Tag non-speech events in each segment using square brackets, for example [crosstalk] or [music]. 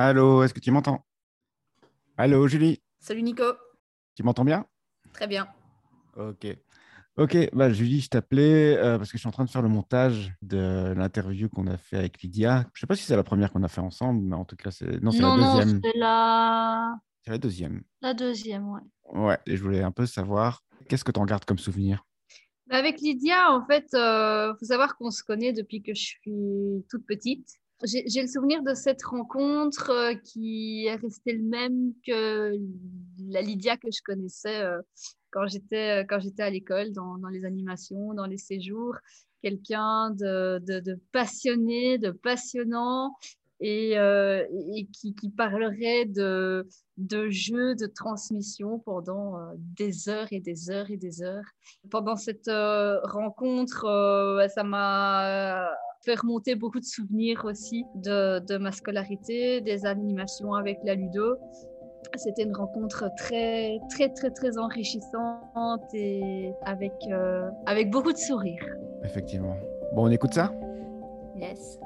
Allô, est-ce que tu m'entends? Allô, Julie? Salut Nico. Tu m'entends bien? Très bien. Ok. Ok, bah, Julie, je t'appelais euh, parce que je suis en train de faire le montage de l'interview qu'on a fait avec Lydia. Je sais pas si c'est la première qu'on a fait ensemble, mais en tout cas, c'est non, c'est la Non, non, deuxième. c'est la... C'est la deuxième. la deuxième, ouais. Ouais, et je voulais un peu savoir qu'est-ce que tu en gardes comme souvenir? Bah, Avec Lydia, en fait, il faut savoir qu'on se connaît depuis que je suis toute petite. J'ai le souvenir de cette rencontre euh, qui est restée le même que la Lydia que je connaissais euh, quand j'étais euh, quand j'étais à l'école, dans, dans les animations, dans les séjours. Quelqu'un de, de, passionné, de passionnant et, euh, et qui, qui parlerait de, de jeux, de transmission pendant des heures et des heures et des heures. Pendant cette rencontre, ça m'a fait remonter beaucoup de souvenirs aussi de, de ma scolarité, des animations avec la Ludo. C'était une rencontre très, très, très, très enrichissante et avec, euh, avec beaucoup de sourires. Effectivement. Bon, on écoute ça? Yes.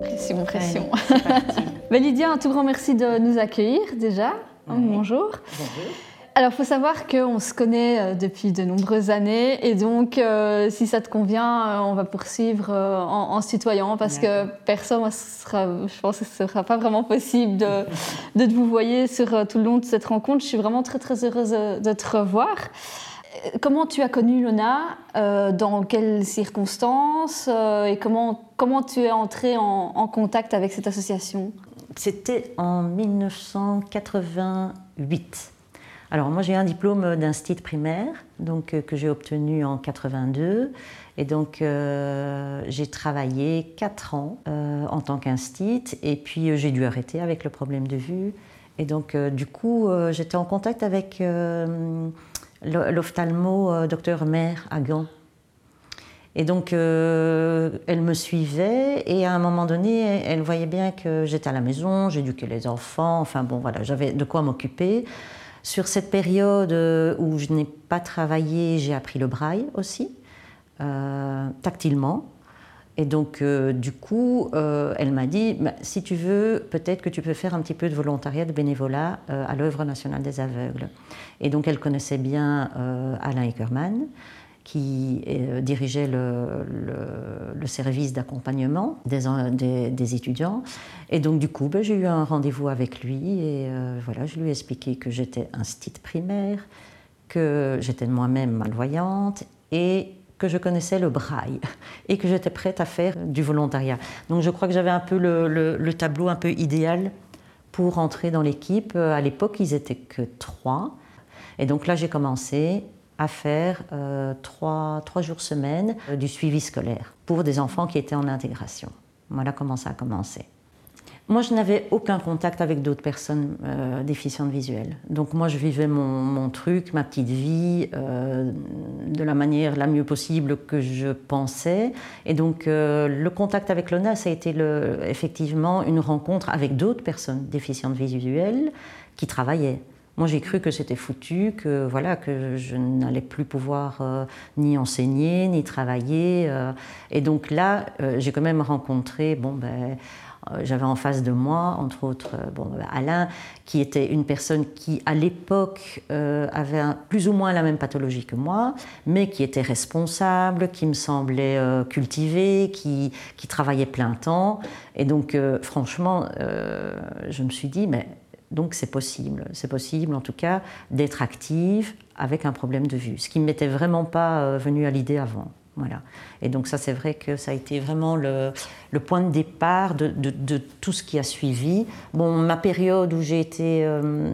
Pression, pression. Ben, Lydia, un tout grand merci de nous accueillir déjà. Ouais. Bonjour. Bonjour. Alors, il faut savoir qu'on se connaît euh, depuis de nombreuses années et donc, euh, si ça te convient, euh, on va poursuivre euh, en, en se tutoyant parce que personne, moi, ce sera, je pense que ce ne sera pas vraiment possible de, de te vous voyer sur euh, tout le long de cette rencontre. Je suis vraiment très, très heureuse de, de te revoir. Comment tu as connu Lona Dans quelles circonstances Et comment, comment tu es entrée en, en contact avec cette association? C'était en 1988. Alors moi j'ai un diplôme d'instit primaire donc euh, que j'ai obtenu en 82 et donc euh, j'ai travaillé 4 ans euh, en tant qu'instit et puis j'ai dû arrêter avec le problème de vue et donc du coup j'étais en contact avec l'o- l'ophtalmo docteur Maire à Gand. Et donc, euh, elle me suivait et à un moment donné, elle voyait bien que j'étais à la maison, j'éduquais les enfants, enfin bon, voilà, j'avais de quoi m'occuper. Sur cette période euh, où je n'ai pas travaillé, j'ai appris le braille aussi, euh, tactilement. Et donc, du coup, elle m'a dit, Bah, si tu veux, peut-être que tu peux faire un petit peu de volontariat, de bénévolat à l'œuvre nationale des aveugles. Et donc, elle connaissait bien Alain Eckermann qui euh, dirigeait le, service d'accompagnement des, étudiants. Et donc, du coup, ben, j'ai eu un rendez-vous avec lui et euh, voilà, je lui ai expliqué que j'étais instit primaire, que j'étais moi-même malvoyante et que je connaissais le braille [laughs] et que j'étais prête à faire du volontariat. Donc, je crois que j'avais un peu le, le- le tableau un peu idéal pour entrer dans l'équipe. Euh, À l'époque, ils étaient que trois. Et donc là, j'ai commencé à faire euh, trois, trois jours semaine euh, du suivi scolaire pour des enfants qui étaient en intégration. Voilà comment ça a commencé. Moi, je n'avais aucun contact avec d'autres personnes euh, déficientes visuelles. Donc moi, je vivais mon, mon truc, ma petite vie, de la manière la mieux possible que je pensais. Et donc, le contact avec l'ONA, ça a été effectivement une rencontre avec d'autres personnes déficientes visuelles qui travaillaient. Moi, j'ai cru que c'était foutu, que voilà, que je n'allais plus pouvoir euh, ni enseigner, ni travailler. euh. et donc là, euh, j'ai quand même rencontré, bon ben, j'avais en face de moi, entre autres, bon, ben, Alain, qui était une personne qui, à l'époque, avait plus ou moins la même pathologie que moi, mais qui était responsable, qui me semblait cultivé, qui, qui travaillait plein temps. Et donc, franchement, je me suis dit, mais donc c'est possible, c'est possible en tout cas d'être active avec un problème de vue, ce qui ne m'était vraiment pas euh, venu à l'idée avant. Voilà. Et donc ça c'est vrai que ça a été vraiment le, le point de départ de, tout ce qui a suivi. Bon, ma période où j'ai été euh,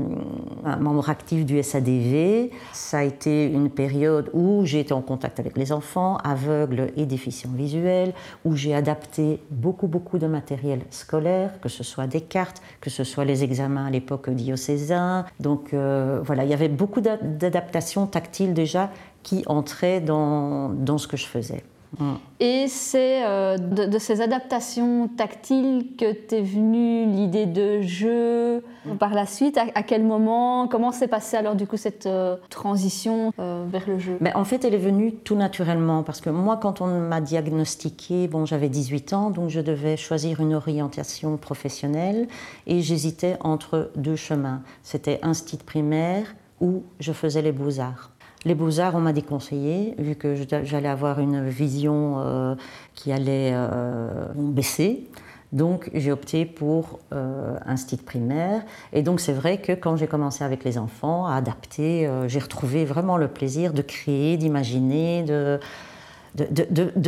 un membre actif du SADV, ça a été une période où j'ai été en contact avec les enfants aveugles et déficients visuels, où j'ai adapté beaucoup beaucoup de matériel scolaire, que ce soit des cartes, que ce soit les examens à l'époque diocésains. Donc euh, voilà, il y avait beaucoup d'a- d'adaptations tactiles déjà qui entraient dans ce que je faisais. Mm. Et c'est euh, de, ces adaptations tactiles que t'es venue l'idée de jeu mm. par la suite. À, quel moment Comment s'est passée alors du coup cette euh, transition euh, vers le jeu? Mais En fait, elle est venue tout naturellement parce que moi, quand on m'a diagnostiqué, bon, j'avais 18 ans, donc je devais choisir une orientation professionnelle et j'hésitais entre deux chemins. C'était un style primaire où je faisais les beaux-arts. Les beaux-arts, on m'a déconseillé, vu que j'allais avoir une vision euh, qui allait euh, baisser. Donc j'ai opté pour euh, un style primaire. Et donc c'est vrai que quand j'ai commencé avec les enfants à adapter, j'ai retrouvé vraiment le plaisir de créer, d'imaginer, de,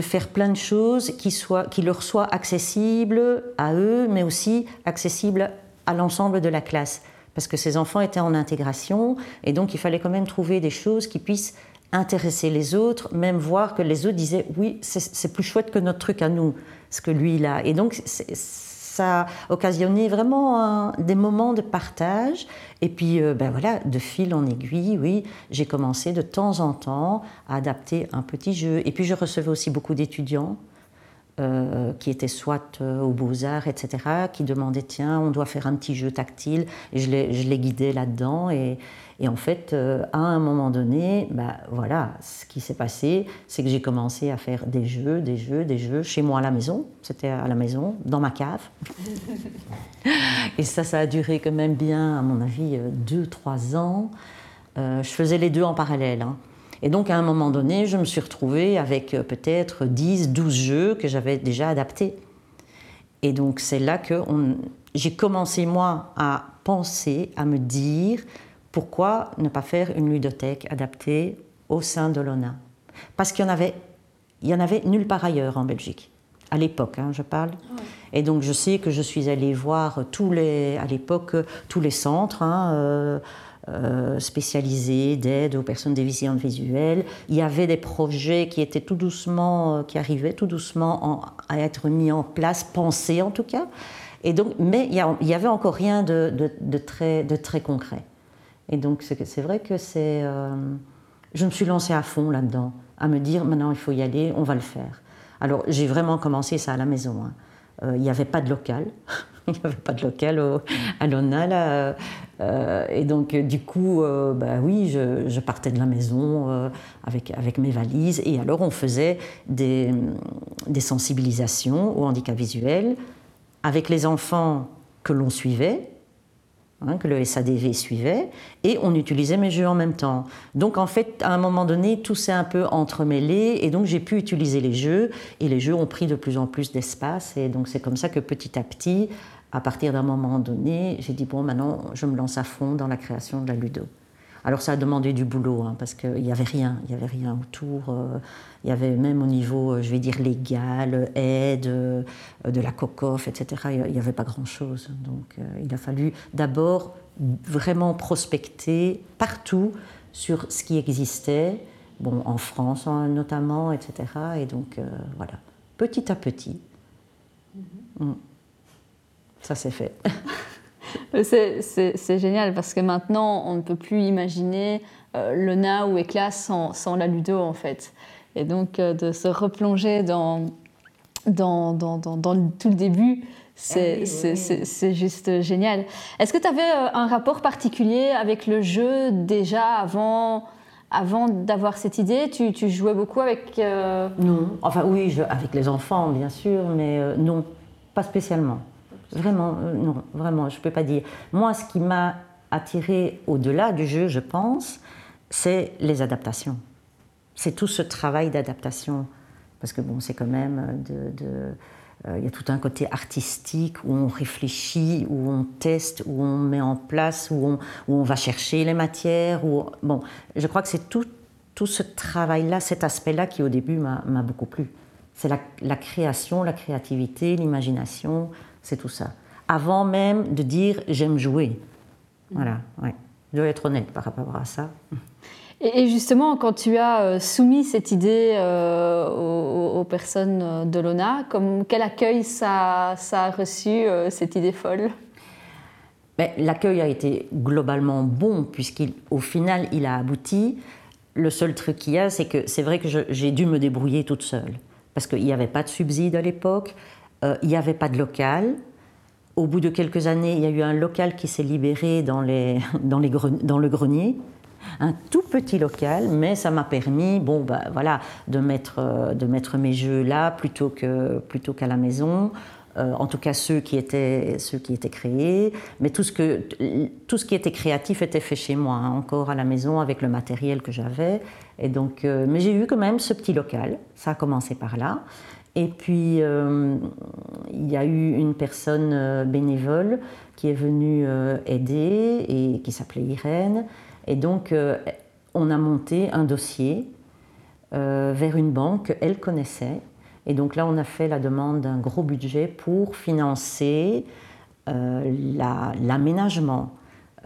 faire plein de choses qui, qui leur soient accessibles à eux, mais aussi accessibles à l'ensemble de la classe parce que ces enfants étaient en intégration, et donc il fallait quand même trouver des choses qui puissent intéresser les autres, même voir que les autres disaient oui, c'est plus chouette que notre truc à nous, ce que lui a. Et donc ça a occasionné vraiment des moments de partage. Et puis, euh, ben voilà, de fil en aiguille, oui, j'ai commencé de temps en temps à adapter un petit jeu. Et puis, je recevais aussi beaucoup d'étudiants euh, qui étaient soit euh, aux beaux-arts, etc., qui demandaient tiens, on doit faire un petit jeu tactile, et je les, je les guidais là-dedans. Et, et, en fait, euh, à un moment donné, bah, voilà, ce qui s'est passé, c'est que j'ai commencé à faire des jeux, des jeux, des jeux, chez moi à la maison, c'était à la maison, dans ma cave. [laughs] et ça, ça a duré quand même bien, à mon avis, deux, trois ans. je faisais les deux en parallèle. Hein. Et donc, à un moment donné, je me suis retrouvée avec euh, peut-être 10, 12 jeux que j'avais déjà adaptés. Et donc, c'est là que j'ai commencé, moi, à penser, à me dire pourquoi ne pas faire une ludothèque adaptée au sein de l'ONA Parce qu'il y en avait, il y en avait nulle part ailleurs en Belgique à l'époque, hein, je parle. Et donc je sais que je suis allée voir tous les, à l'époque tous les centres, hein, euh, euh, spécialisés d'aide aux personnes déficientes visuelles. Il y avait des projets qui étaient tout doucement, euh, qui arrivaient tout doucement à être mis en place, pensés en tout cas. Et donc, mais il n'y avait encore rien de, très, concret. Et donc c'est vrai que c'est... Euh, je me suis lancée à fond là-dedans, à me dire maintenant il faut y aller, on va le faire. Alors j'ai vraiment commencé ça à la maison. Hein. Il n'y avait pas de local. [laughs] il n'y avait pas de local à l'ONA. Euh, et donc, du coup, euh, bah oui, je, partais de la maison euh, avec, avec mes valises. Et alors, on faisait des, des sensibilisations au handicap visuel avec les enfants que l'on suivait, hein, que le SADV suivait, et on utilisait mes jeux en même temps. Donc, en fait, à un moment donné, tout s'est un peu entremêlé, et donc j'ai pu utiliser les jeux, et les jeux ont pris de plus en plus d'espace. Et donc, c'est comme ça que petit à petit, à partir d'un moment donné, j'ai dit, bon, maintenant, je me lance à fond dans la création de la Ludo. Alors ça a demandé du boulot, hein, parce qu'il n'y avait rien, il n'y avait rien autour. Euh, il y avait même au niveau, euh, je vais dire, légal, aide, euh, de la COCOF, etc., il n'y avait pas grand-chose. Donc il a fallu d'abord vraiment prospecter partout sur ce qui existait, bon, en France hein, notamment, etc. Et donc voilà, petit à petit. Mm-hmm. Mm. Ça, c'est fait. [laughs] c'est génial parce que maintenant, on ne peut plus imaginer euh, le Na ou Éclat sans, sans, la Ludo, en fait. Et donc, euh, de se replonger dans, dans, dans, dans, tout le début, c'est ah juste génial. Est-ce que tu avais euh, un rapport particulier avec le jeu déjà avant avant d'avoir cette idée, tu, tu, jouais beaucoup avec... Non, enfin oui, je, avec les enfants bien sûr, mais non, pas spécialement. Vraiment, euh, non, vraiment, je ne peux pas dire. Moi, ce qui m'a attiré au-delà du jeu, je pense, c'est les adaptations. C'est tout ce travail d'adaptation. Parce que bon, c'est quand même. Euh, il y a tout un côté artistique où on réfléchit, où on teste, où on met en place, où on, va chercher les matières. Bon, je crois que c'est tout ce travail-là, cet aspect-là qui au début m'a beaucoup plu. C'est la, la, création, la créativité, l'imagination, c'est tout ça. Avant même de dire j'aime jouer. Voilà, ouais. Je dois être honnête par rapport à ça. Et justement, quand tu as euh, soumis cette idée euh, aux, personnes euh, de l'ONA, comme, quel accueil ça, ça a reçu, cette idée folle? Ben, L'accueil a été globalement bon, puisqu'au final, il a abouti. Le seul truc qu'il y a, c'est que c'est vrai que j'ai dû me débrouiller toute seule. Parce qu'il n'y avait pas de subside à l'époque, euh, il n'y avait pas de local. Au bout de quelques années, il y a eu un local qui s'est libéré [laughs] dans, le grenier, un tout petit local, mais ça m'a permis, bon, bah, voilà, de mettre, euh, de mettre mes jeux là plutôt qu'à la maison. Euh, en tout cas ceux qui étaient créés, mais tout ce que tout ce qui était créatif était fait chez moi, hein, encore à la maison avec le matériel que j'avais. Et donc, mais j'ai eu quand même ce petit local. Ça a commencé par là. Et puis, euh, il y a eu une personne euh, bénévole qui est venue euh, aider et qui s'appelait Irène. Et donc, on a monté un dossier vers une banque qu'elle connaissait. Et donc là, on a fait la demande d'un gros budget pour financer l'aménagement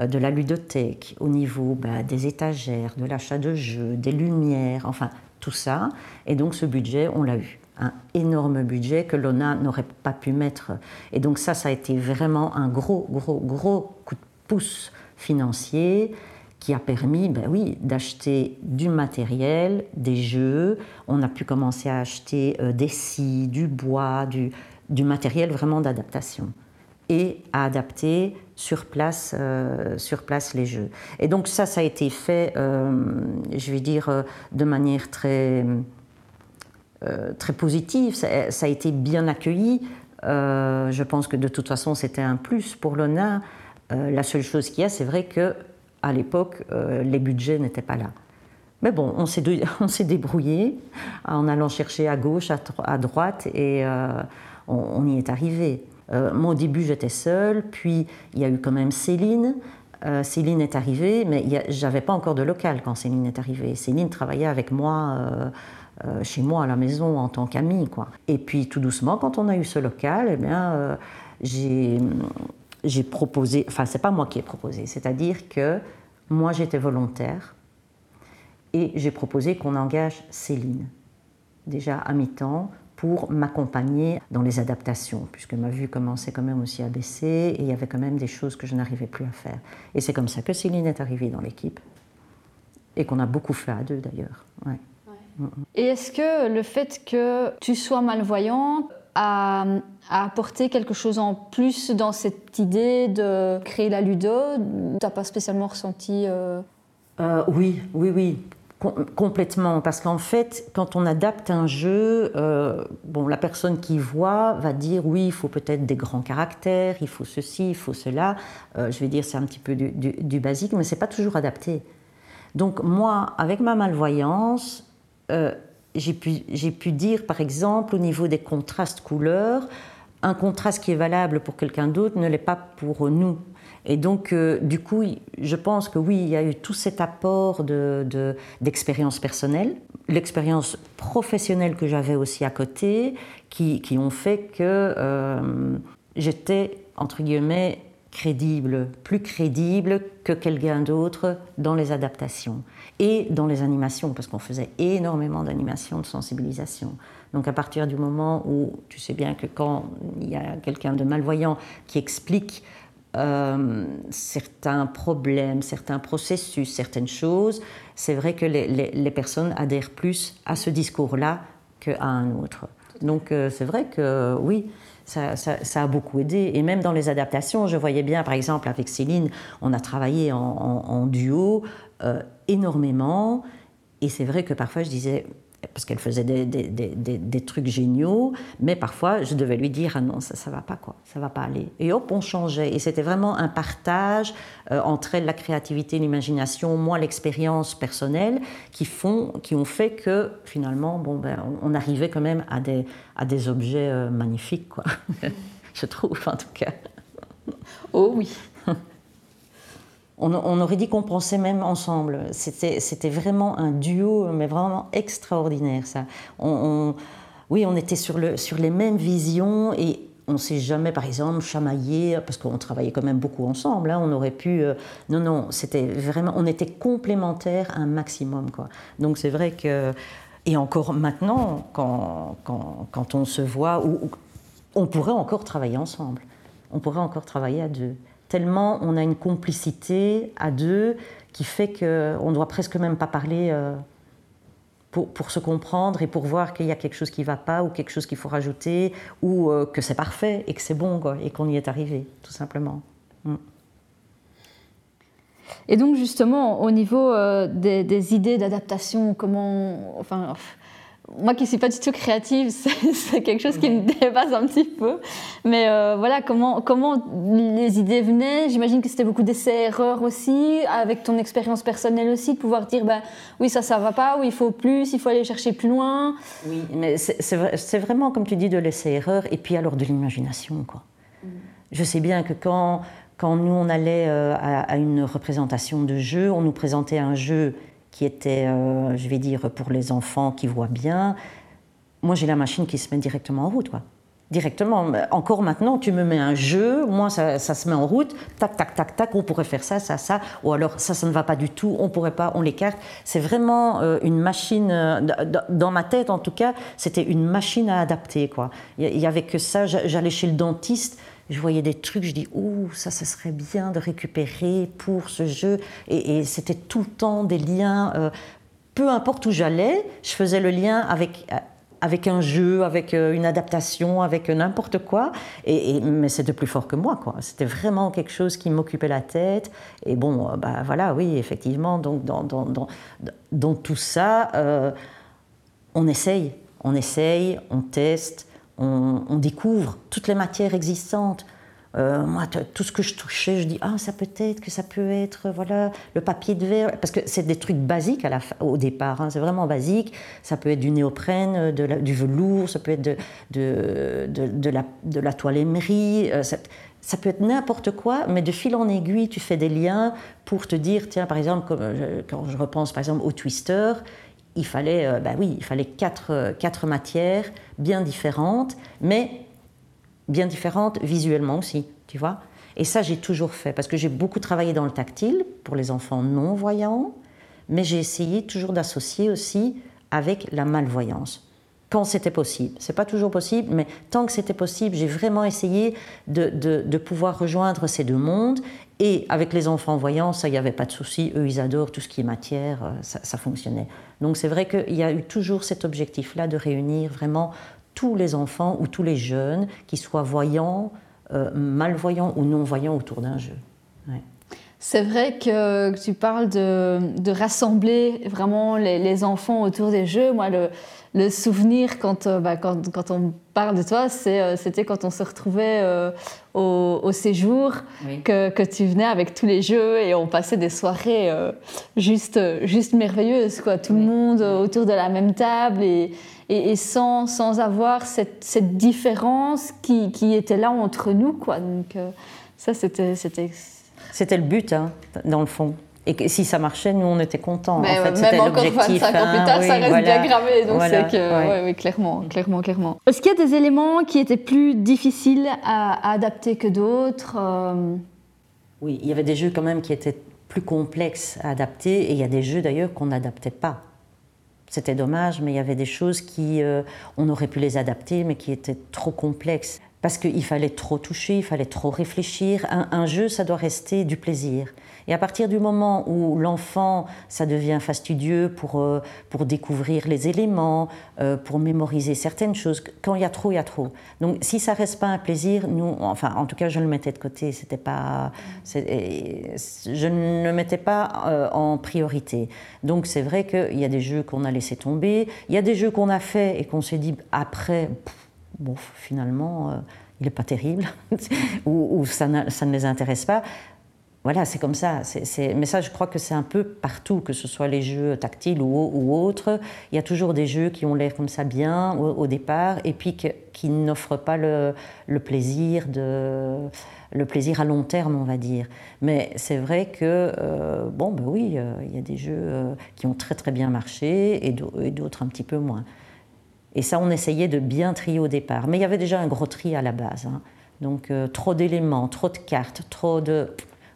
de la ludothèque au niveau bah, des étagères, de l'achat de jeux, des lumières, enfin tout ça. Et donc ce budget, on l'a eu un énorme budget que l'ONA n'aurait pas pu mettre. Et donc ça, ça a été vraiment un gros, gros, gros coup de pouce financier qui a permis, ben oui, d'acheter du matériel, des jeux. On a pu commencer à acheter euh, des scies, du bois, du, du matériel vraiment d'adaptation et à adapter sur place, euh, sur place les jeux. Et donc ça, ça a été fait, euh, je vais dire, de manière très euh, très positive, ça, a été bien accueilli. Euh, je pense que de toute façon c'était un plus pour l'ONA. Euh, la seule chose qu'il y a, c'est vrai que à l'époque les budgets n'étaient pas là. Mais bon, on s'est, [laughs] débrouillé en allant chercher à gauche, à, droite, et on, y est arrivé. Moi, au début, j'étais seule, puis il y a eu quand même Céline. Céline est arrivée, mais j'avais pas encore de local quand Céline est arrivée. Céline travaillait avec moi euh, chez moi à la maison en tant qu'amie. Quoi. Et puis tout doucement, quand on a eu ce local, eh bien, euh, j'ai proposé, enfin c'est pas moi qui ai proposé, c'est-à-dire que moi j'étais volontaire et j'ai proposé qu'on engage Céline, déjà à mi-temps, pour m'accompagner dans les adaptations, puisque ma vue commençait quand même aussi à baisser et il y avait quand même des choses que je n'arrivais plus à faire. Et c'est comme ça que Céline est arrivée dans l'équipe et qu'on a beaucoup fait à deux d'ailleurs. Ouais. Et est-ce que le fait que tu sois malvoyante a, apporté quelque chose en plus dans cette idée de créer la ludo? Tu n'as pas spécialement ressenti euh, euh, Oui, oui, oui. Complètement, parce qu'en fait, quand on adapte un jeu, euh, bon, la personne qui voit va dire oui, il faut peut-être des grands caractères, il faut ceci, il faut cela. je vais dire c'est un petit peu du, basique, mais c'est pas toujours adapté. Donc moi, avec ma malvoyance, euh, j'ai pu, dire, par exemple, au niveau des contrastes couleurs, un contraste qui est valable pour quelqu'un d'autre ne l'est pas pour nous. Et donc, euh, du coup, je pense que oui, il y a eu tout cet apport d'expérience de, personnelle, l'expérience professionnelle que j'avais aussi à côté, qui, ont fait que euh, j'étais, entre guillemets, crédible, plus crédible que quelqu'un d'autre dans les adaptations et dans les animations, parce qu'on faisait énormément d'animations de sensibilisation. Donc à partir du moment où tu sais bien que quand il y a quelqu'un de malvoyant qui explique euh, certains problèmes, certains processus, certaines choses, c'est vrai que les, personnes adhèrent plus à ce discours-là qu'à un autre. Donc euh, c'est vrai que oui, ça, a beaucoup aidé. Et même dans les adaptations, je voyais bien, par exemple, avec Céline, on a travaillé en, duo euh, énormément. Et c'est vrai que parfois je disais, parce qu'elle faisait des, des, des, trucs géniaux, mais parfois je devais lui dire ah non ça ça va pas quoi, ça va pas aller. Et hop on changeait et c'était vraiment un partage euh, entre elle la créativité, l'imagination, moi l'expérience personnelle qui font, qui ont fait que finalement bon ben on, arrivait quand même à des à des objets euh, magnifiques quoi, [laughs] je trouve en tout cas. Oh oui. On, aurait dit qu'on pensait même ensemble. C'était vraiment un duo, mais vraiment extraordinaire, ça. oui, on était sur, le, sur les mêmes visions et on ne s'est jamais, par exemple, chamaillé, parce qu'on travaillait quand même beaucoup ensemble. Hein. on aurait pu. Euh, non, non, c'était vraiment. On était complémentaires un maximum, quoi. Donc c'est vrai que. Et encore maintenant, quand, quand, on se voit, on pourrait encore travailler ensemble. On pourrait encore travailler à deux tellement on a une complicité à deux qui fait qu'on ne doit presque même pas parler. Euh, pour, pour, se comprendre et pour voir qu'il y a quelque chose qui ne va pas ou quelque chose qu'il faut rajouter ou euh, que c'est parfait et que c'est bon et qu'on y est arrivé, tout simplement. Mm. Et donc justement, au niveau euh, des, des, idées d'adaptation, comment, enfin, moi qui ne suis pas du tout créative, [laughs] c'est quelque chose qui me dépasse un petit peu. Mais euh, voilà, comment, comment les idées venaient J'imagine que c'était beaucoup d'essais-erreurs aussi, avec ton expérience personnelle aussi, de pouvoir dire, ben, oui, ça, ça va pas, oui, il faut plus, il faut aller chercher plus loin. Oui, mais c'est vraiment, comme tu dis, de l'essai-erreur, et puis alors de l'imagination, quoi. Mm. Je sais bien que quand, quand nous, on allait euh, à, à une représentation de jeu, on nous présentait un jeu qui était, euh, je vais dire, pour les enfants qui voient bien. Moi, j'ai la machine qui se met directement en route. Directement. Encore maintenant, tu me mets un jeu, moi, ça, se met en route, tac, tac, tac, tac, on pourrait faire ça, ça, ça, ou alors ça, ça ne va pas du tout, on pourrait pas, on l'écarte. C'est vraiment euh, une machine, euh, dans ma tête en tout cas, c'était une machine à adapter, quoi. Il y avait que ça, j'allais chez le dentiste, je voyais des trucs, je dis, ouh, ça, ça serait bien de récupérer pour ce jeu. Et, c'était tout le temps des liens. Euh, peu importe où j'allais, je faisais le lien avec, euh, avec un jeu, avec euh, une adaptation, avec n'importe quoi. Et, mais c'était plus fort que moi, quoi. C'était vraiment quelque chose qui m'occupait la tête. Et bon, bah voilà, oui, effectivement. Donc, dans, dans, dans, dans tout ça, on essaye. On essaye, on teste on, découvre toutes les matières existantes. Euh, moi, tout ce que je touchais, je dis ah ça peut être que ça peut être voilà le papier de verre parce que c'est des trucs basiques au départ, hein, c'est vraiment basique. Ça peut être du néoprène, du velours, ça peut être de, de, la, de la, toile émerie, euh, ça, peut être n'importe quoi, mais de fil en aiguille, tu fais des liens pour te dire tiens par exemple euh, quand je repense par exemple au twister, il fallait, euh, bah oui, il fallait quatre, euh, quatre matières bien différentes, mais bien différentes visuellement aussi, tu vois. Et ça, j'ai toujours fait, parce que j'ai beaucoup travaillé dans le tactile pour les enfants non-voyants, mais j'ai essayé toujours d'associer aussi avec la malvoyance quand c'était possible. C'est pas toujours possible, mais tant que c'était possible, j'ai vraiment essayé de, de, de, pouvoir rejoindre ces deux mondes. Et avec les enfants voyants, ça, il n'y avait pas de souci. Eux, ils adorent tout ce qui est matière, euh, ça, fonctionnait. Donc c'est vrai qu'il y a eu toujours cet objectif-là de réunir vraiment tous les enfants ou tous les jeunes, qui soient voyants, euh, malvoyants ou non-voyants autour d'un jeu. C'est vrai que, tu parles de, de rassembler vraiment les, les, enfants autour des jeux. Moi, le, le souvenir quand, euh, bah, quand, quand, on parle de toi, euh, c'était quand on se retrouvait euh, au, au, séjour, que, que, tu venais avec tous les jeux et on passait des soirées juste, juste merveilleuses. Quoi. Tout le monde autour de la même table et, et, sans, sans, avoir cette, cette différence qui, qui, était là entre nous. Quoi. Donc ça, c'était... C'était le but, hein, dans le fond. Et si ça marchait, nous, on était contents. en fait, même encore 25 ans plus tard, ça reste bien gravé. Donc c'est que, oui, clairement, clairement, clairement. Est-ce qu'il y a des éléments qui étaient plus difficiles à, adapter que d'autres euh? Oui, il y avait des jeux quand même qui étaient plus complexes à adapter, et il y a des jeux d'ailleurs qu'on n'adaptait pas. C'était dommage, mais il y avait des choses qui, euh, on aurait pu les adapter, mais qui étaient trop complexes. Parce qu'il fallait trop toucher, il fallait trop réfléchir. un jeu, ça doit rester du plaisir. Et à partir du moment où l'enfant, ça devient fastidieux pour, euh, pour découvrir les éléments, euh, pour mémoriser certaines choses, quand il y a trop, il y a trop. Donc si ça reste pas un plaisir, nous, enfin en tout cas je le mettais de côté, c'était pas, je ne le mettais pas euh, en priorité. Donc c'est vrai qu'il y a des jeux qu'on a laissé tomber, il y a des jeux qu'on a fait et qu'on s'est dit après, bon finalement il n'est pas terrible, [laughs] ou, ça, ne les intéresse pas voilà, c'est comme ça. Mais ça, je crois que c'est un peu partout, que ce soit les jeux tactiles ou, autres. Il y a toujours des jeux qui ont l'air comme ça bien au, départ, et puis qui n'offrent pas le, plaisir de, le plaisir à long terme, on va dire. Mais c'est vrai que, euh, bon, ben oui, euh, il y a des jeux euh, qui ont très très bien marché et d'autres un petit peu moins. Et ça, on essayait de bien trier au départ. Mais il y avait déjà un gros tri à la base. Hein. Donc, trop d'éléments, trop de cartes, trop de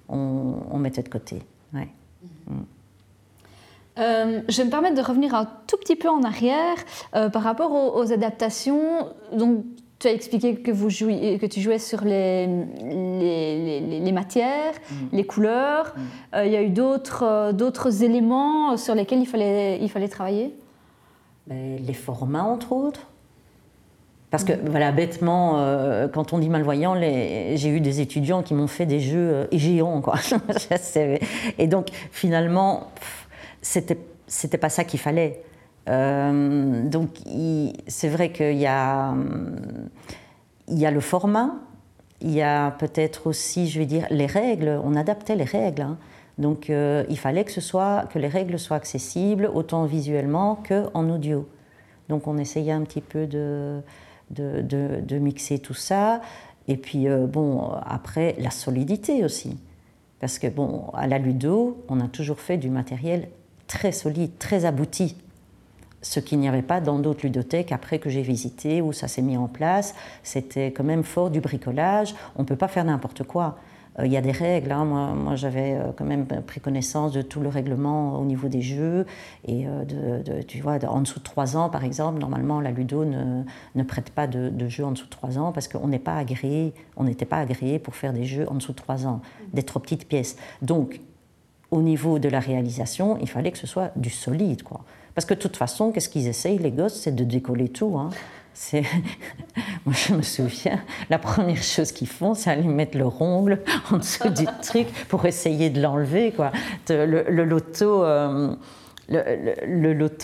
on, mettait de côté. Ouais. Euh, je vais me permettre de revenir un tout petit peu en arrière euh, par rapport aux, adaptations. Donc, tu as expliqué que, vous jouiez, que tu jouais sur les, les, matières, mm. les couleurs. Mm. Euh, il y a eu d'autres éléments sur lesquels il fallait, il fallait travailler? Les formats, entre autres. Parce que, voilà, bêtement, euh, quand on dit malvoyant, j'ai eu des étudiants qui m'ont fait des jeux euh, géants, quoi. [laughs] et donc, finalement, c'était, c'était pas ça qu'il fallait. Euh, donc, c'est vrai qu'il y a, il y a le format, il y a peut-être aussi, je vais dire, les règles. On adaptait les règles. Hein. Donc, il fallait que, les règles soient accessibles autant visuellement qu'en audio. Donc, on essayait un petit peu de de, mixer tout ça. Et puis, euh, bon, après, la solidité aussi. Parce que, bon, à la Ludo, on a toujours fait du matériel très solide, très abouti. Ce qu'il n'y avait pas dans d'autres ludothèques après que j'ai visité, où ça s'est mis en place. C'était quand même fort du bricolage. On ne peut pas faire n'importe quoi. Euh, il y a des règles. Hein. Moi, j'avais euh, quand même pris connaissance de tout le règlement au niveau des jeux. Et euh, de, tu vois, en dessous de 3 ans, par exemple, normalement, la Ludo ne, prête pas de, de, jeux en dessous de 3 ans parce qu'on n'est pas agréé, on n'était pas agréé pour faire des jeux en dessous de 3 ans, des trop petites pièces. Donc, au niveau de la réalisation, il fallait que ce soit du solide, quoi. Parce que de toute façon, qu'est-ce qu'ils essayent, les gosses, c'est de décoller tout. Hein. [laughs] Moi, je me souviens, la première chose qu'ils font, c'est aller mettre le rongle [laughs] en dessous du truc pour essayer de l'enlever. Le, loto. Euh,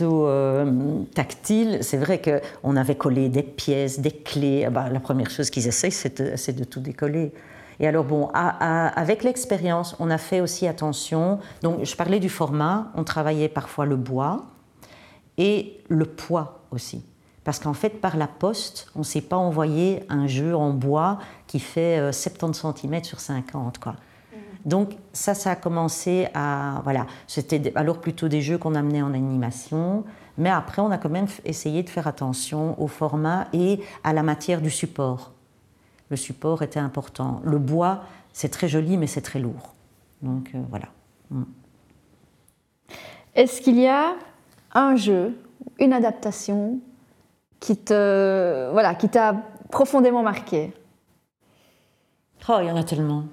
euh, tactile, c'est vrai qu'on avait collé des pièces, des clés. Ah bah, la première chose qu'ils essayent, c'est de, tout décoller. Et alors, bon, avec l'expérience, on a fait aussi attention. Donc, je parlais du format, on travaillait parfois le bois et le poids aussi. Parce qu'en fait, par la poste, on ne s'est pas envoyé un jeu en bois qui fait 70 euh, cm sur 50. Quoi. Mm. Donc ça, ça a commencé à... Voilà, c'était alors plutôt des jeux qu'on amenait en animation, mais après, on a quand même essayé de faire attention au format et à la matière du support. Le support était important. Le bois, c'est très joli, mais c'est très lourd. Donc euh, voilà. Mm. Est-ce qu'il y a un jeu, une adaptation qui te voilà, qui t'a profondément marqué Oh, il y en a tellement.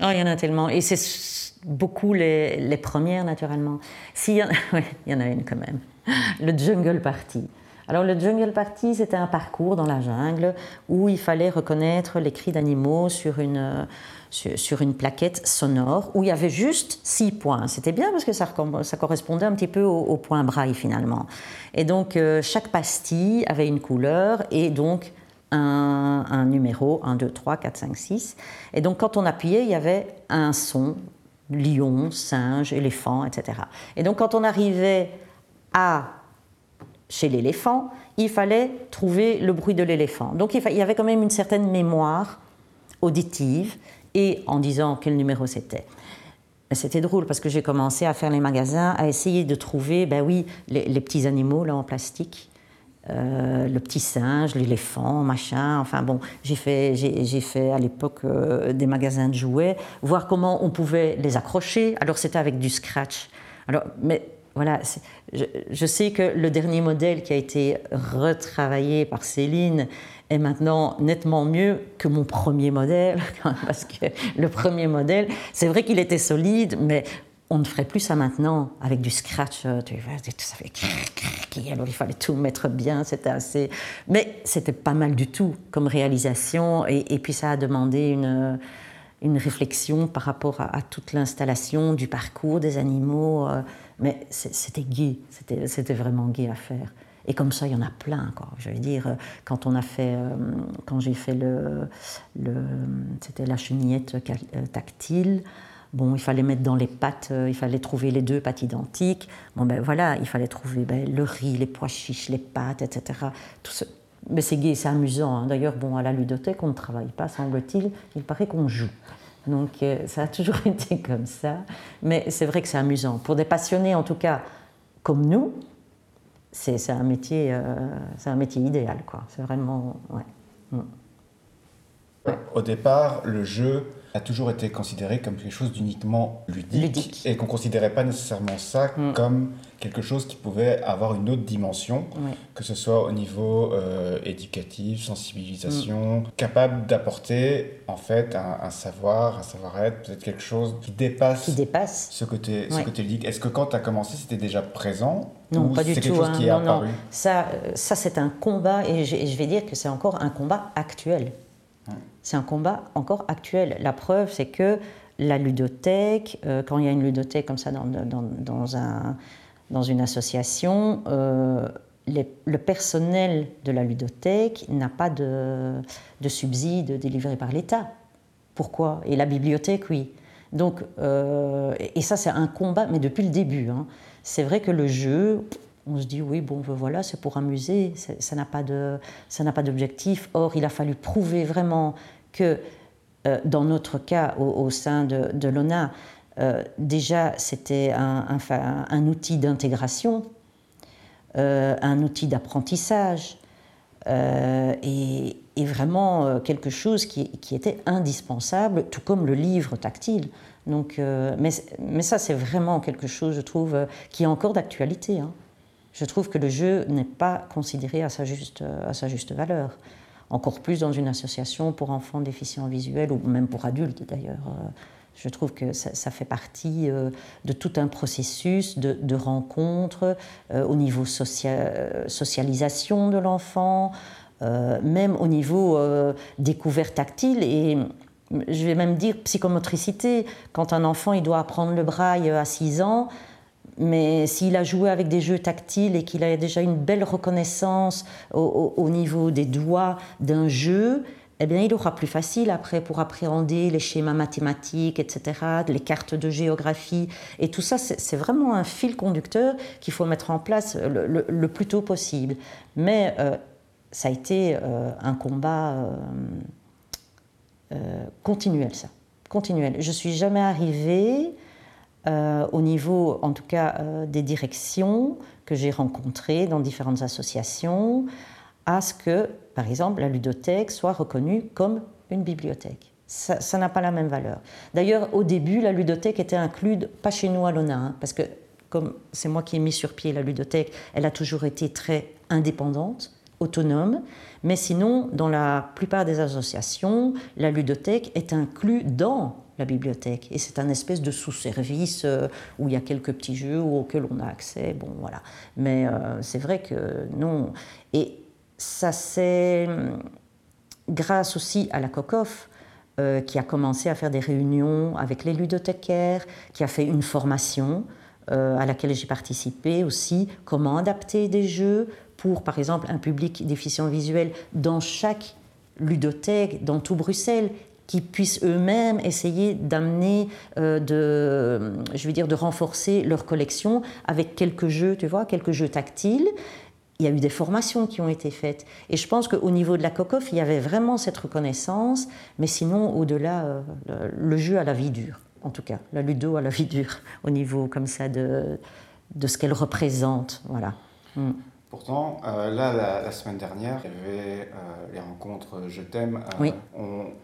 Oh, il y en a tellement. Et c'est beaucoup les, les, premières, naturellement. Si, il, [laughs] il y en a une quand même. Le Jungle Party. Alors le Jungle Party, c'était un parcours dans la jungle où il fallait reconnaître les cris d'animaux sur une, sur, une plaquette sonore où il y avait juste six points. C'était bien parce que ça, correspondait un petit peu au, point braille finalement. Et donc euh, chaque pastille avait une couleur et donc un, un, numéro 1, 2, 3, 4, 5, 6. Et donc quand on appuyait, il y avait un son, lion, singe, éléphant, etc. Et donc quand on arrivait à chez l'éléphant, il fallait trouver le bruit de l'éléphant. Donc il y avait quand même une certaine mémoire auditive et en disant quel numéro c'était. C'était drôle parce que j'ai commencé à faire les magasins, à essayer de trouver, ben oui, les, petits animaux là en plastique, euh, le petit singe, l'éléphant, machin. Enfin bon, j'ai fait, j'ai, fait à l'époque euh, des magasins de jouets, voir comment on pouvait les accrocher. Alors c'était avec du scratch. Alors, mais voilà, je, sais que le dernier modèle qui a été retravaillé par Céline est maintenant nettement mieux que mon premier modèle, [laughs] parce que le premier modèle, c'est vrai qu'il était solide, mais on ne ferait plus ça maintenant avec du scratch. Euh, tu vois, ça fait alors il fallait tout mettre bien, c'était assez. Mais c'était pas mal du tout comme réalisation, et, puis ça a demandé une, une réflexion par rapport à, toute l'installation du parcours des animaux. Euh, mais c'était gai, c'était vraiment gai à faire. Et comme ça, il y en a plein. Je veux dire, quand on a fait, euh, quand j'ai fait le, c'était la chenillette euh, tactile. Bon, il fallait mettre dans les euh, il fallait trouver les deux pattes identiques. Bon, ben voilà, il fallait trouver ben, le riz, les pois chiches, les pâtes, etc. Mais c'est gai, c'est amusant. Hein. D'ailleurs, bon, à la ludothèque, on ne travaille pas, semble-t-il. Il paraît qu'on joue. Donc, ça a toujours [laughs] été comme ça. Mais c'est vrai que c'est amusant. Pour des passionnés, en tout cas, comme nous, c'est un métier, euh, c'est un métier idéal, quoi. C'est vraiment, mm. Au départ, le jeu a toujours été considéré comme quelque chose d'uniquement ludique, et qu'on considérait pas nécessairement ça mm. comme quelque chose qui pouvait avoir une autre dimension, que ce soit au niveau euh, éducatif, sensibilisation, mm. capable d'apporter en fait un, savoir, un savoir-être, peut-être quelque chose qui dépasse, qui dépasse. ce côté, ce côté ludique. Est-ce que quand tu as commencé, c'était déjà présent non, pas du tout. Quelque chose qui est apparu? Ça, euh, ça c'est un combat, et je, je vais dire que c'est encore un combat actuel. C'est un combat encore actuel. La preuve, c'est que la ludothèque, euh, quand il y a une ludothèque comme ça dans, dans, un, dans une association, euh, le personnel de la ludothèque n'a pas de, de subside délivré par l'État. Pourquoi? Et la bibliothèque, oui. Donc, euh, et ça, c'est un combat, mais depuis le début. Hein. C'est vrai que le jeu, on se dit oui, bon, ben voilà, c'est pour amuser, ça n'a pas d'objectif. Or, il a fallu prouver vraiment que euh, dans notre cas, au, sein de, l'ONA, euh, déjà c'était un, outil d'intégration, euh, un outil d'apprentissage, et, vraiment quelque chose qui, était indispensable, tout comme le livre tactile. Donc, mais, mais, ça, c'est vraiment quelque chose, je trouve, qui est encore d'actualité. Hein. Je trouve que le jeu n'est pas considéré à sa juste, à sa juste valeur encore plus dans une association pour enfants déficients visuels ou même pour adultes d'ailleurs. Euh, je trouve que ça, fait partie euh, de tout un processus de, de rencontres euh, au niveau social, socialisation de l'enfant, même au niveau découverte tactile et je vais même dire psychomotricité. Quand un enfant il doit apprendre le braille à 6 ans, mais s'il a joué avec des jeux tactiles et qu'il a déjà une belle reconnaissance au, niveau des doigts d'un jeu, eh bien, il aura plus facile après pour appréhender les schémas mathématiques, etc., les cartes de géographie. Et tout ça, c'est vraiment un fil conducteur qu'il faut mettre en place le, plus tôt possible. Mais euh, ça a été euh, un combat euh, continuel, ça. Continuel. Je suis jamais arrivée euh, au niveau, en tout cas, euh, des directions que j'ai rencontrées dans différentes associations, à ce que, par exemple, la ludothèque soit reconnue comme une bibliothèque. Ça n'a pas la même valeur. D'ailleurs, au début, la ludothèque était inclue, pas chez nous à l'ONA, hein, parce que comme c'est moi qui ai mis sur pied la ludothèque, elle a toujours été très indépendante, autonome. Mais sinon, dans la plupart des associations, la ludothèque est inclue dans la bibliothèque. Et c'est un espèce de sous-service euh, où il y a quelques petits jeux auxquels on a accès. Bon, voilà. Mais euh, c'est vrai que non. Et ça, c'est hum, grâce aussi à la COCOF. Euh, qui a commencé à faire des réunions avec les ludothécaires, qui a fait une formation à laquelle j'ai participé aussi, comment adapter des jeux pour, par exemple, un public déficient visuel dans chaque ludothèque, dans tout Bruxelles, qui puissent eux-mêmes essayer d'amener, euh, de, je veux dire, de renforcer leur collection avec quelques jeux, tu vois, quelques jeux tactiles. Il y a eu des formations qui ont été faites. Et je pense qu'au niveau de la COCOF, il y avait vraiment cette reconnaissance, mais sinon, au-delà, euh, le, jeu à la vie dure, en tout cas, la ludo à la vie dure, [laughs] au niveau comme ça de, de ce qu'elle représente. Voilà. Mm. Pourtant, euh, là, la, semaine dernière, il y avait euh, les rencontres Je t'aime. Euh,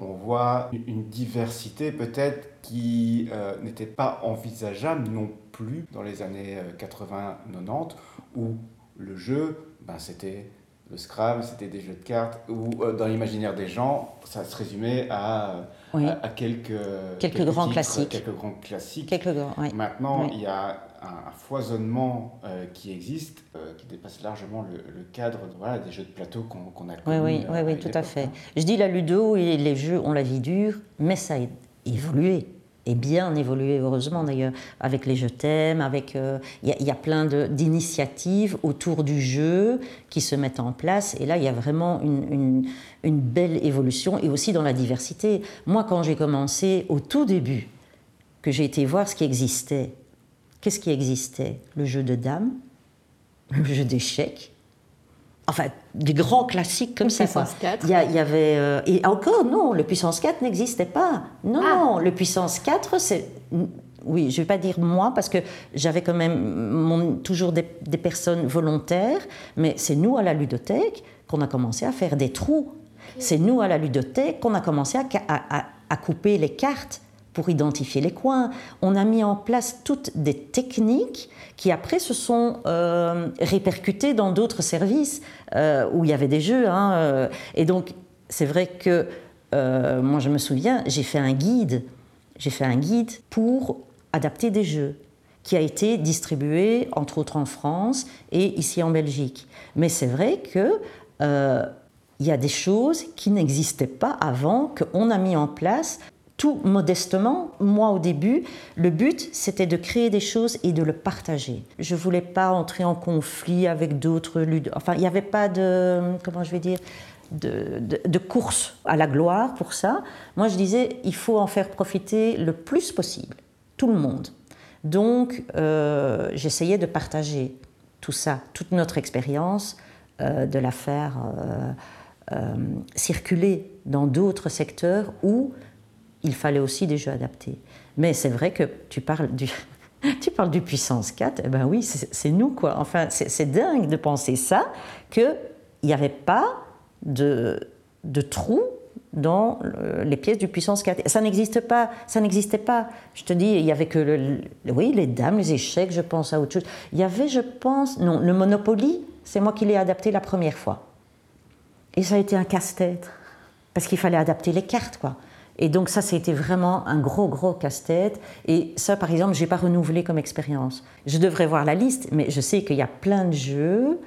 on, voit une diversité peut-être qui n'était pas envisageable non plus dans les années 80-90, où le jeu, ben, c'était le Scrabble, c'était des jeux de cartes, ou dans l'imaginaire des gens, ça se résumait à, à, quelques, quelques, grands classiques. Quelques grands classiques. Quelques grands, Maintenant, il y a un, foisonnement euh, qui existe, euh, qui dépasse largement le, cadre voilà, des jeux de plateau qu'on a connus. Oui, oui, oui, tout à fait. Je dis la ludo et les jeux ont la vie dure, mais ça a évolué. Et bien évolué, heureusement d'ailleurs, avec les jeux thèmes, avec euh, il y, a plein d'initiatives autour du jeu qui se mettent en place. Et là, il y a vraiment une, une belle évolution et aussi dans la diversité. Moi, quand j'ai commencé au tout début, que j'ai été voir ce qui existait, Qu'est-ce qui existait? Le jeu de dames, le jeu d'échecs, enfin des grands classiques comme ça. Puissance 4. Il y, avait euh, et encore non, le puissance 4 n'existait pas. Non, ah. le puissance 4 c'est oui, je ne vais pas dire moi parce que j'avais quand même toujours des, personnes volontaires, mais c'est nous à la ludothèque qu'on a commencé à faire des trous. C'est nous à la ludothèque qu'on a commencé à, à couper les cartes pour identifier les coins. On a mis en place toutes des techniques qui après se sont euh, répercutées dans d'autres services euh, où il y avait des jeux. Hein, euh. et donc, c'est vrai que moi, je me souviens, j'ai fait un guide. J'ai fait un guide pour adapter des jeux qui a été distribué entre autres en France et ici en Belgique. Mais c'est vrai que il y a des choses qui n'existaient pas avant, qu'on a mis en place tout modestement, moi au début, le but c'était de créer des choses et de le partager. Je voulais pas entrer en conflit avec d'autres ludes. Enfin, il n'y avait pas de, comment je vais dire, de, course à la gloire pour ça. Moi je disais, il faut en faire profiter le plus possible, tout le monde. Donc euh, j'essayais de partager tout ça, toute notre expérience, euh, de la faire euh, circuler dans d'autres secteurs où il fallait aussi des jeux adaptés. Mais c'est vrai que tu parles du, [laughs] tu parles du puissance 4, eh ben oui, c'est nous quoi. Enfin, c'est dingue de penser ça, qu'il n'y avait pas de, de trou dans les pièces du puissance 4. Ça n'existe pas, ça n'existait pas. Je te dis, il y avait que le, oui, les dames, les échecs, je pense à autre chose. Il y avait, je pense, non, le Monopoly, c'est moi qui l'ai adapté la première fois. Et ça a été un casse-tête parce qu'il fallait adapter les cartes, quoi. Et donc ça, c'était vraiment un gros, gros casse-tête. Et ça, par exemple, je n'ai pas renouvelé comme expérience. Je devrais voir la liste, mais je sais qu'il y a plein de jeux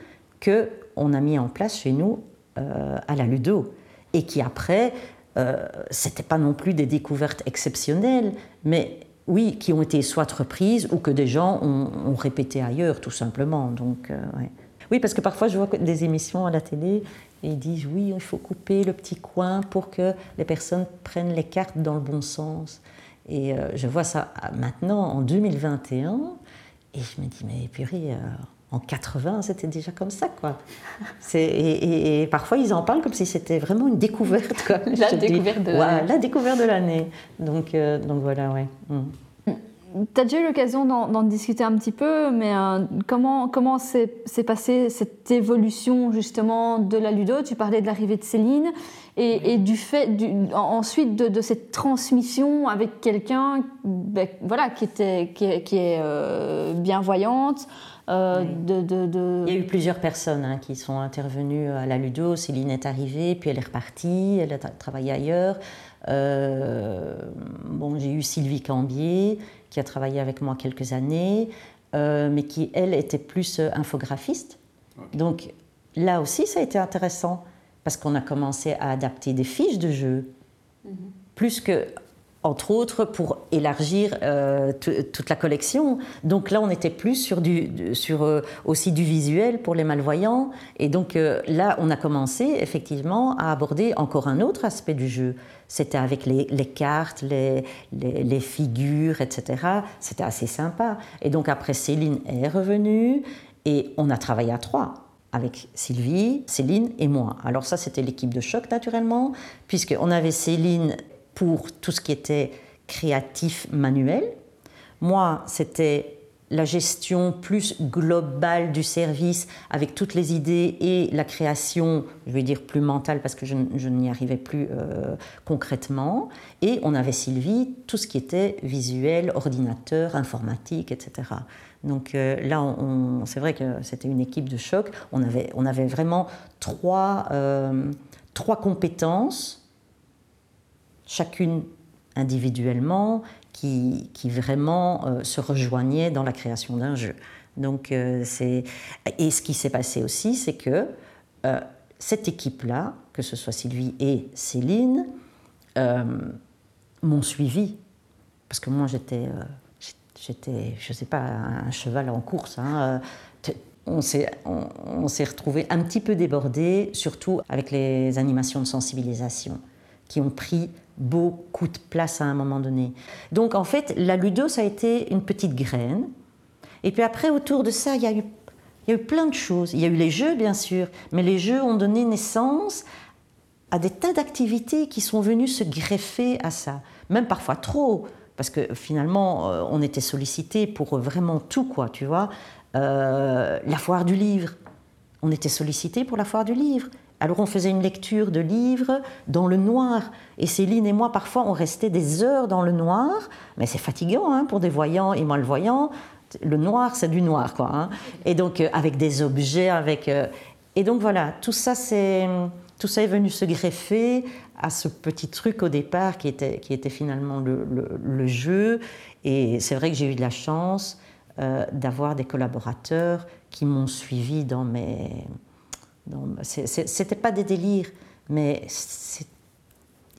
qu'on a mis en place chez nous euh, à la Ludo. Et qui après, euh, c'était pas non plus des découvertes exceptionnelles, mais oui, qui ont été soit reprises ou que des gens ont, répété ailleurs, tout simplement. Donc, euh, Oui, parce que parfois je vois des émissions à la télé et ils disent oui, il faut couper le petit coin pour que les personnes prennent les cartes dans le bon sens. Et euh, je vois ça maintenant en 2021 et je me dis mais purée, euh, en 80 c'était déjà comme ça quoi. [laughs] Et, et, parfois ils en parlent comme si c'était vraiment une découverte quoi. la, découverte de la découverte de l'année. Donc, euh, donc voilà, ouais. Mm. Tu as déjà eu l'occasion d'en discuter un petit peu, mais euh, comment, comment s'est passée cette évolution justement de la ludo? Tu parlais de l'arrivée de Céline et, du fait, ensuite de, cette transmission avec quelqu'un ben, voilà, qui, était, qui, est euh, bienvoyante. Euh, de, Il y a eu plusieurs personnes hein, qui sont intervenues à la ludo. Céline est arrivée, puis elle est repartie, elle a travaillé ailleurs. bon, j'ai eu Sylvie Cambier qui a travaillé avec moi quelques années, euh, mais qui, elle, était plus euh, infographiste. Donc là aussi, ça a été intéressant, parce qu'on a commencé à adapter des fiches de jeu, mhm. plus que entre autres pour élargir euh, toute la collection. Donc là, on était plus sur, du, sur aussi du visuel pour les malvoyants. Et donc là, on a commencé effectivement à aborder encore un autre aspect du jeu. C'était avec les, cartes, les, les, figures, etc. C'était assez sympa. Et donc après, Céline est revenue et on a travaillé à trois avec Sylvie, Céline et moi. Alors ça, c'était l'équipe de choc naturellement, puisqu'on avait Céline pour tout ce qui était créatif manuel. Moi, c'était la gestion plus globale du service avec toutes les idées et la création, je vais dire plus mentale parce que je, n'y arrivais plus euh, concrètement. Et on avait Sylvie, tout ce qui était visuel, ordinateur, informatique, etc. Donc euh, là, c'est vrai que c'était une équipe de choc. On avait, on avait vraiment trois, euh, trois compétences, chacune individuellement, qui, vraiment euh, se rejoignaient dans la création d'un jeu. Donc, euh. Et ce qui s'est passé aussi, c'est que euh, cette équipe-là, que ce soit Sylvie et Céline, m'ont suivi. Parce que moi, j'étais, j'étais je ne sais pas, un cheval en course. Hein, on s'est, on, on retrouvé un petit peu débordé, surtout avec les animations de sensibilisation, qui ont pris beaucoup de place à un moment donné. Donc en fait, la ludo, ça a été une petite graine. Et puis après, autour de ça, il y a eu, il y a eu plein de choses. Il y a eu les jeux, bien sûr, mais les jeux ont donné naissance à des tas d'activités qui sont venues se greffer à ça. Même parfois trop, parce que finalement, euh, on était sollicité pour vraiment tout, quoi, tu vois. Euh, la foire du livre. On était sollicité pour la foire du livre Alors on faisait une lecture de livres dans le noir. Et Céline et moi, parfois, on restait des heures dans le noir. Mais c'est fatigant hein, pour des voyants et malvoyants. Le noir, c'est du noir, quoi. Hein. Et donc, euh, avec des objets, avec. Euh, et donc voilà, tout ça, c'est, tout ça est venu se greffer à ce petit truc au départ qui était, qui était finalement le, le, jeu. Et c'est vrai que j'ai eu de la chance euh, d'avoir des collaborateurs qui m'ont suivi dans mes. Dans, c'était pas des délires, mais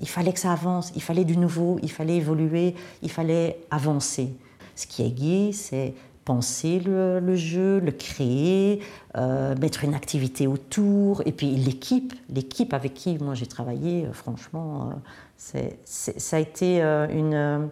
il fallait que ça avance, il fallait du nouveau, il fallait évoluer, il fallait avancer. Ce qui est gai, c'est penser le, jeu, le créer, euh, mettre une activité autour, et puis l'équipe, l'équipe avec qui moi j'ai travaillé, euh, franchement, euh, ça a été une,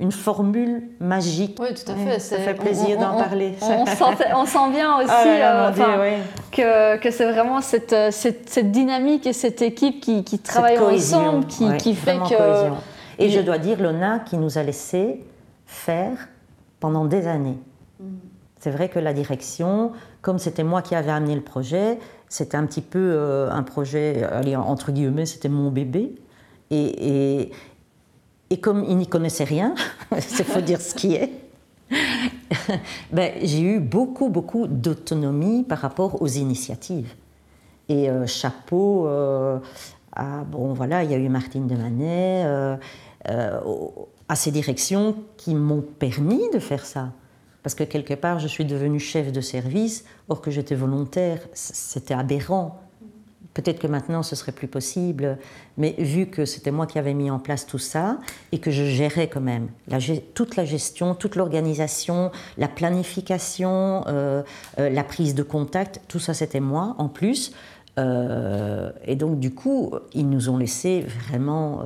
une formule magique. Oui, tout à fait. ça fait plaisir d'en parler. On, sent, bien [laughs] aussi oh que, que c'est vraiment cette, cette, cette, dynamique et cette équipe qui, qui travaille ensemble, qui, qui fait que... Cohésion. Et je dois dire, Lona, qui nous a laissé faire pendant des années. C'est vrai que la direction, comme c'était moi qui avais amené le projet, c'était un petit peu euh, un projet, allez, entre guillemets, c'était mon bébé. Et, et, comme il n'y connaissait rien, [laughs] il faut dire ce qui est, [laughs] ben, j'ai eu beaucoup, beaucoup d'autonomie par rapport aux initiatives. Et euh, chapeau euh, à, bon voilà, il y a eu Martine de Manet, à ces directions qui m'ont permis de faire ça. Parce que quelque part, je suis devenue chef de service, or que j'étais volontaire, c'était aberrant. Peut-être que maintenant ce serait plus possible, mais vu que c'était moi qui avais mis en place tout ça et que je gérais quand même toute la gestion, toute l'organisation, la planification, euh, euh, la prise de contact, tout ça c'était moi en plus. Euh, et donc du coup, ils nous ont laissé vraiment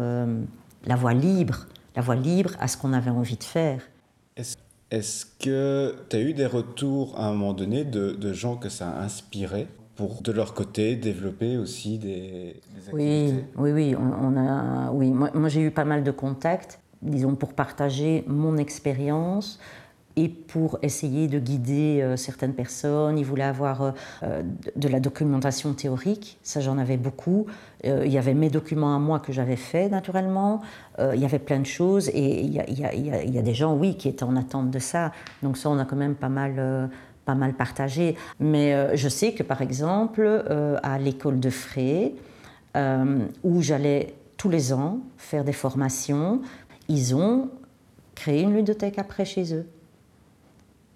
la voie libre, la voie libre à ce qu'on avait envie de faire. Est-ce que tu as eu des retours à un moment donné de, gens que ça a inspiré? Pour de leur côté développer aussi des, activités Oui, oui, oui. On, a, oui. Moi, j'ai eu pas mal de contacts, disons, pour partager mon expérience et pour essayer de guider euh, certaines personnes. Ils voulaient avoir euh, euh, de, la documentation théorique, ça j'en avais beaucoup. il y avait mes documents à moi que j'avais faits naturellement, il y avait plein de choses et il y, a, il, y a, des gens, oui, qui étaient en attente de ça. Donc ça, on a quand même pas mal pas mal partagé. Mais je sais que par exemple, à l'école de Frey, où j'allais tous les ans faire des formations, ils ont créé une ludothèque après chez eux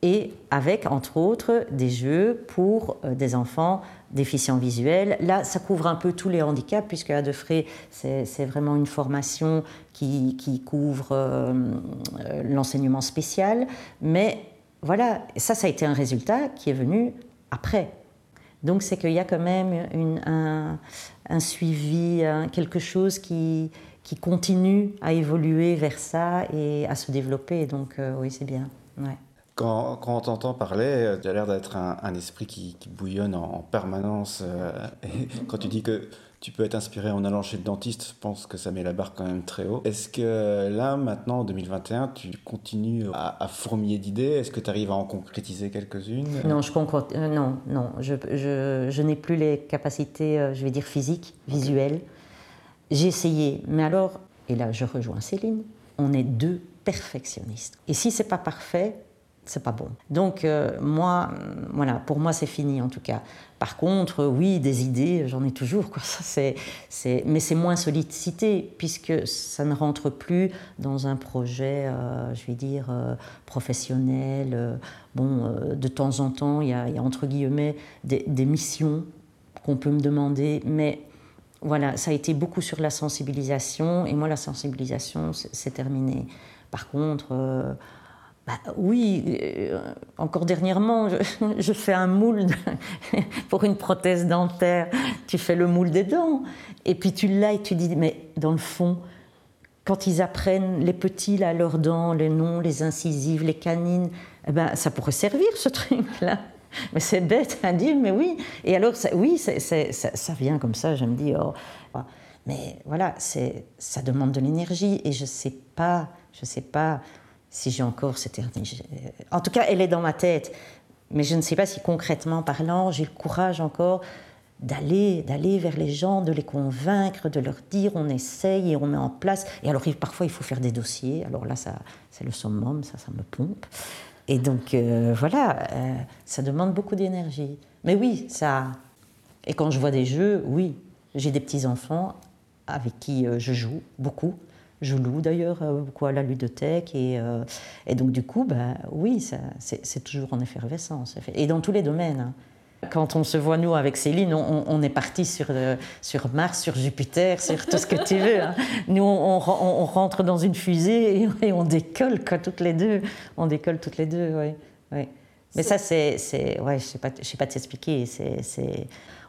et avec, entre autres, des jeux pour euh, des enfants déficients visuels. Là, ça couvre un peu tous les handicaps, puisque à Defray, c'est vraiment une formation qui, couvre euh, euh, l'enseignement spécial. Mais voilà, ça, ça a été un résultat qui est venu après. Donc, c'est qu'il y a quand même un, suivi, quelque chose qui, continue à évoluer vers ça et à se développer. Donc, oui, c'est bien. Quand, on t'entend parler, tu as l'air d'être un, esprit qui, bouillonne en, permanence. Euh, [laughs] quand tu dis que tu peux être inspiré en allant chez le dentiste, je pense que ça met la barre quand même très haut. Est-ce que là, maintenant, en 2021, tu continues à, fourmiller d'idées? Est-ce que tu arrives à en concrétiser quelques-unes? Non, je euh, non, non, je, je, je n'ai plus les capacités, euh, je vais dire, physiques, visuelles. J'ai essayé, mais alors, et là je rejoins Céline, on est deux perfectionnistes. Et si c'est pas parfait, c'est pas bon. Donc euh, moi, voilà, pour moi c'est fini en tout cas. Par contre, oui, des idées, j'en ai toujours. Quoi. [laughs] Ça, c'est, c'est... Mais c'est moins sollicité puisque ça ne rentre plus dans un projet, euh, je vais dire, euh, professionnel. bon, de temps en temps, il y, a, entre guillemets des missions qu'on peut me demander, mais voilà, ça a été beaucoup sur la sensibilisation et moi la sensibilisation, c'est terminé. Par contre bah, oui, euh, encore dernièrement, je, [laughs] fais un moule [laughs] pour une prothèse dentaire. Tu fais le moule des dents. Et puis tu l'as et tu dis, mais dans le fond, quand ils apprennent, les petits, là, leurs dents, les noms, les incisives, les canines, eh ben, ça pourrait servir ce truc-là. [laughs] Mais c'est bête à dire, mais oui. Et alors, oui, ça, ça, vient comme ça, je me dis, oh. Mais voilà, ça demande de l'énergie et je ne sais pas, je sais pas si j'ai encore cette énergie. En tout cas, elle est dans ma tête, mais je ne sais pas si concrètement parlant, j'ai le courage encore d'aller d'aller vers les gens, de les convaincre, de leur dire on essaye et on met en place. Et alors parfois il faut faire des dossiers. Alors là ça c'est le summum, ça ça me pompe. Et donc euh, voilà, euh, ça demande beaucoup d'énergie. Mais oui, ça. Et quand je vois des jeux, oui, j'ai des petits enfants avec qui euh, je joue beaucoup. Je loue d'ailleurs beaucoup à la ludothèque et, et donc du coup, bah, oui, c'est toujours en effervescence. Et dans tous les domaines. Hein. Quand on se voit, nous, avec Céline, on, est parti sur, euh, sur Mars, sur Jupiter, sur tout ce que tu veux. Hein. Nous, on, rentre dans une fusée et, on décolle, quoi, toutes les deux. On décolle toutes les deux, oui. Ouais. Mais ça, c'est. Ouais, je ne sais pas, t'expliquer.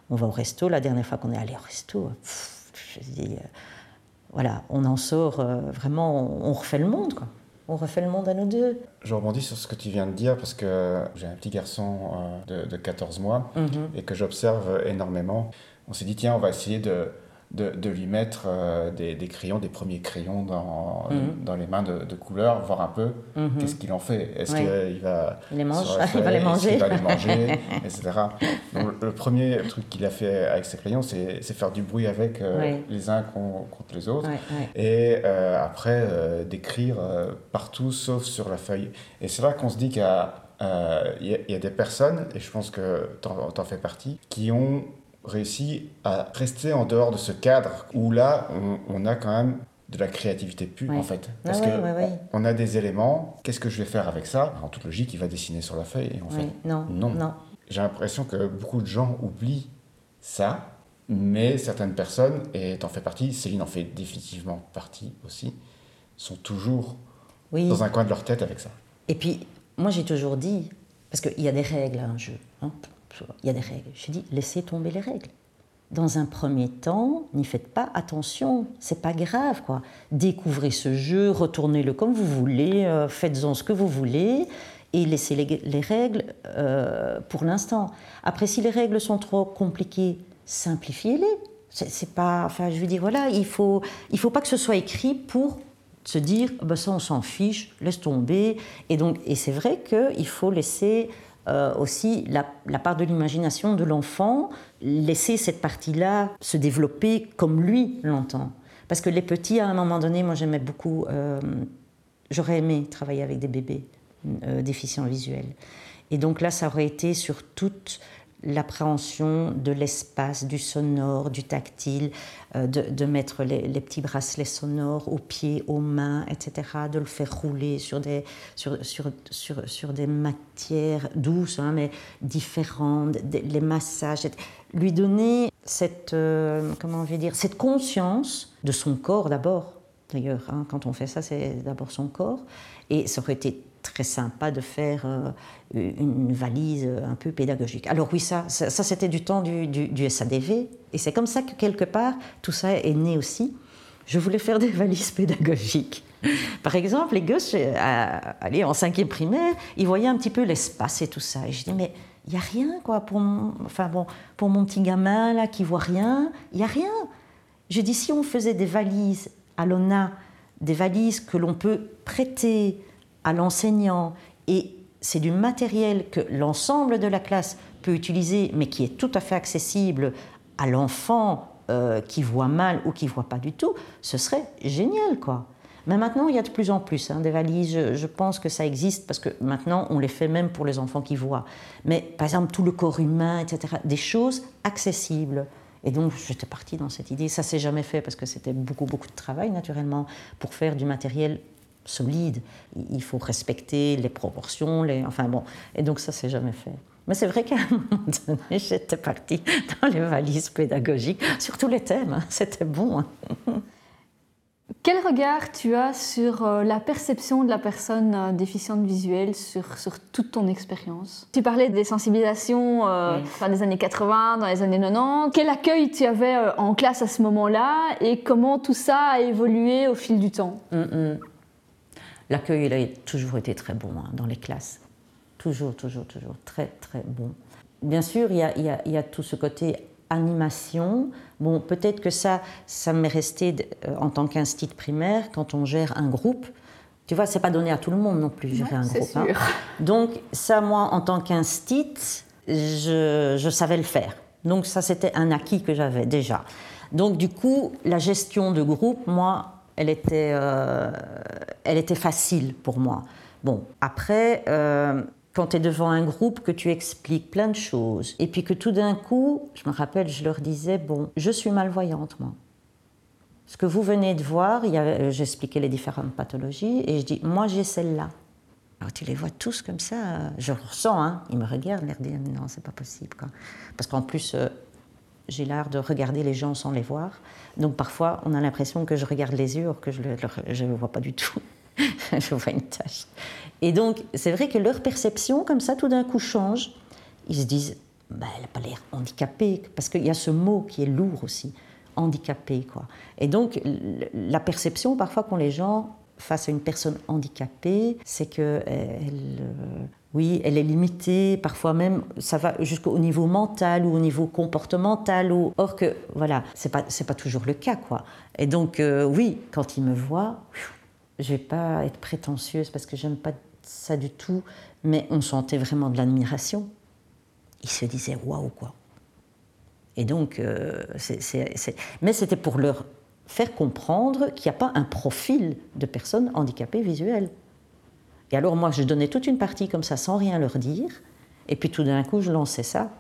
On va au resto. La dernière fois qu'on est allé au resto, je dis. Euh, voilà, on en sort euh, vraiment, on refait le monde, quoi on refait le monde à nous deux. Je rebondis sur ce que tu viens de dire parce que j'ai un petit garçon euh, de, 14 mois mhm. et que j'observe énormément. On s'est dit, tiens, on va essayer de, de, lui mettre euh, des, crayons, des premiers crayons dans, mhm. dans les mains de, de, couleur, voir un peu mhm. qu'est-ce qu'il en fait. Est-ce qu'il va, les mange, [laughs] il va les manger, va les manger [laughs] etc. Donc, le premier truc qu'il a fait avec ses crayons, c'est faire du bruit avec euh, les uns contre les autres. Et euh, après, d'écrire partout sauf sur la feuille. Et c'est là qu'on se dit qu'il y, y, a des personnes, et je pense que tu en fais partie, qui ont réussi à rester en dehors de ce cadre où là, on, a quand même de la créativité pure en fait. Parce qu'on que On, a des éléments, qu'est-ce que je vais faire avec ça? En toute logique, il va dessiner sur la feuille et en fait, non. non. J'ai l'impression que beaucoup de gens oublient ça, mais certaines personnes, et t'en fais partie, Céline en fait définitivement partie aussi, sont toujours dans un coin de leur tête avec ça. Et puis, moi j'ai toujours dit, parce qu'il y a des règles à un jeu. Hein il y a des règles. J'ai dit, laissez tomber les règles. Dans un premier temps, n'y faites pas attention, c'est pas grave quoi. Découvrez ce jeu, retournez-le comme vous voulez, euh, faites-en ce que vous voulez et laissez les, règles euh, pour l'instant. Après, si les règles sont trop compliquées, simplifiez-les. C'est pas, enfin, je veux voilà, il faut, il faut pas que ce soit écrit pour se dire, bah ça on s'en fiche, laisse tomber. Et donc, et c'est vrai qu'il faut laisser euh, aussi la, part de l'imagination de l'enfant, laisser cette partie-là se développer comme lui l'entend. Parce que les petits, à un moment donné, moi j'aimais beaucoup, euh, j'aurais aimé travailler avec des bébés euh, déficients visuels. Et donc là, ça aurait été sur toute l'appréhension de l'espace, du sonore, du tactile, euh, de, mettre les, petits bracelets sonores aux pieds, aux mains, etc., de le faire rouler sur des, sur, sur, sur, sur des matières douces, hein, mais différentes, les massages, lui donner cette, euh, comment je vais dire, cette conscience de son corps d'abord. D'ailleurs, hein, quand on fait ça, c'est d'abord son corps. Et ça aurait été très sympa de faire euh, une valise un peu pédagogique. Alors oui, ça, ça, c'était du temps du, SADV, et c'est comme ça que quelque part tout ça est né aussi. Je voulais faire des [laughs] valises pédagogiques. Par exemple, les gosses, euh, aller en cinquième primaire, ils voyaient un petit peu l'espace et tout ça. Et je dis, mais il n'y a rien, quoi, pour mon, enfin, bon, pour mon petit gamin, là, qui voit rien, il n'y a rien. Je dis, si on faisait des valises à l'ONA, des valises que l'on peut prêter à l'enseignant et c'est du matériel que l'ensemble de la classe peut utiliser, mais qui est tout à fait accessible à l'enfant euh, qui voit mal ou qui voit pas du tout, ce serait génial, quoi. Mais maintenant, il y a de plus en plus hein, des valises. Je, pense que ça existe parce que maintenant, on les fait même pour les enfants qui voient. Mais par exemple, tout le corps humain, etc. Des choses accessibles. Et donc, j'étais partie dans cette idée. Ça s'est jamais fait parce que c'était beaucoup, beaucoup de travail, naturellement, pour faire du matériel solide. Il faut respecter les proportions, les... enfin bon. Et donc ça, c'est jamais fait. Mais c'est vrai qu'à un [laughs] moment donné, j'étais partie dans les valises pédagogiques sur tous les thèmes. Hein. C'était bon. Hein. Quel regard tu as sur euh, la perception de la personne euh, déficiente visuelle sur, sur toute ton expérience? Tu parlais des sensibilisations euh, des années 80, dans les années 90. Quel accueil tu avais en classe à ce moment-là et comment tout ça a évolué au fil du temps? Mm, mm. L'accueil, il a toujours été très bon hein, dans les classes. Toujours, toujours, toujours. Très, très bon. Bien sûr, il y a, il y a, tout ce côté animation. Bon, peut-être que ça, ça m'est resté euh, en tant qu'institut primaire, quand on gère un groupe. Tu vois, c'est pas donné à tout le monde non plus, gérer un groupe. Hein. Donc, ça, moi, en tant qu'institut, je, je savais le faire. Donc ça, c'était un acquis que j'avais déjà. Donc du coup, la gestion de groupe, moi, elle était, euh, elle était facile pour moi. Bon, après, euh, quand tu es devant un groupe, que tu expliques plein de choses, et puis que tout d'un coup, je me rappelle, je leur disais, bon, je suis malvoyante, moi. Ce que vous venez de voir, j'expliquais les différentes pathologies, et je dis, moi j'ai celle-là. Alors tu les vois tous comme ça, je le ressens, hein. ils me regardent, ils me disent, non, c'est pas possible. Quoi. Parce qu'en plus, euh, j'ai l'art de regarder les gens sans les voir. Donc parfois, on a l'impression que je regarde les yeux, alors que je ne le vois pas du tout. [laughs] je vois une tache. Et donc, c'est vrai que leur perception, comme ça, tout d'un coup change. Ils se disent, bah, elle n'a pas l'air handicapée, parce qu'il y a ce mot qui est lourd aussi, handicapé, quoi. Et donc, la perception, parfois, qu'ont les gens face à une personne handicapée, c'est que elle, euh, oui, elle est limitée, parfois même ça va jusqu'au niveau mental ou au niveau comportemental. Ou... Or que, voilà, c'est pas, pas toujours le cas, quoi. Et donc, euh, oui, quand il me voit, je vais pas être prétentieuse parce que j'aime pas ça du tout, mais on sentait vraiment de l'admiration. Il se disait waouh, quoi. Et donc, euh, mais c'était pour leur faire comprendre qu'il n'y a pas un profil de personnes handicapées visuelles. Et alors moi, je donnais toute une partie comme ça sans rien leur dire. Et puis tout d'un coup, je lançais ça.